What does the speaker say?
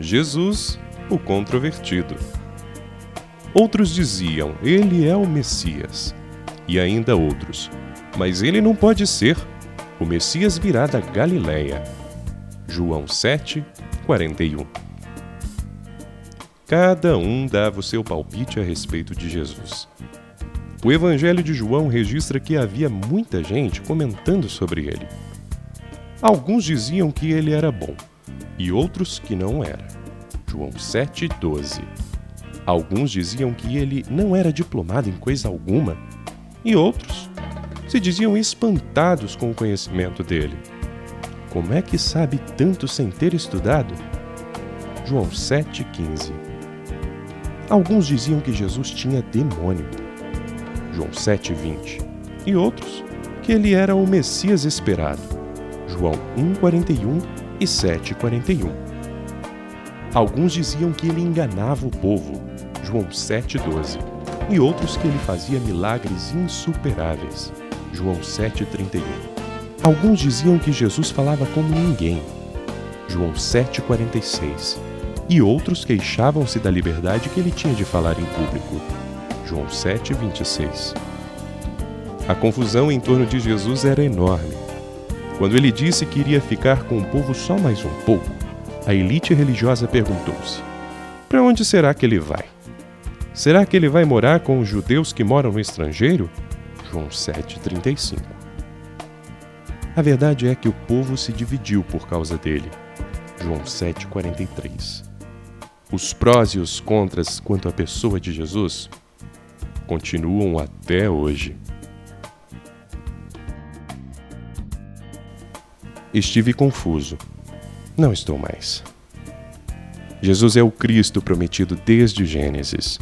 Jesus, o controvertido. Outros diziam: Ele é o Messias. E ainda outros: Mas ele não pode ser. O Messias virá da Galiléia. João 7, 41. Cada um dava o seu palpite a respeito de Jesus. O Evangelho de João registra que havia muita gente comentando sobre ele. Alguns diziam que ele era bom e outros que não era. João 7,12. Alguns diziam que ele não era diplomado em coisa alguma e outros se diziam espantados com o conhecimento dele. Como é que sabe tanto sem ter estudado? João 7,15 Alguns diziam que Jesus tinha demônio. João 7,20. E outros que ele era o Messias esperado. João 1,41 e 7,41. Alguns diziam que ele enganava o povo. João 7,12. E outros que ele fazia milagres insuperáveis. João 7,31. Alguns diziam que Jesus falava como ninguém. João 7,46 e outros queixavam-se da liberdade que ele tinha de falar em público. João 7, 26. A confusão em torno de Jesus era enorme. Quando ele disse que iria ficar com o povo só mais um pouco, a elite religiosa perguntou-se: Para onde será que ele vai? Será que ele vai morar com os judeus que moram no estrangeiro? João 7,35. A verdade é que o povo se dividiu por causa dele. João 7,43 os prós e os contras quanto à pessoa de Jesus continuam até hoje. Estive confuso. Não estou mais. Jesus é o Cristo prometido desde Gênesis.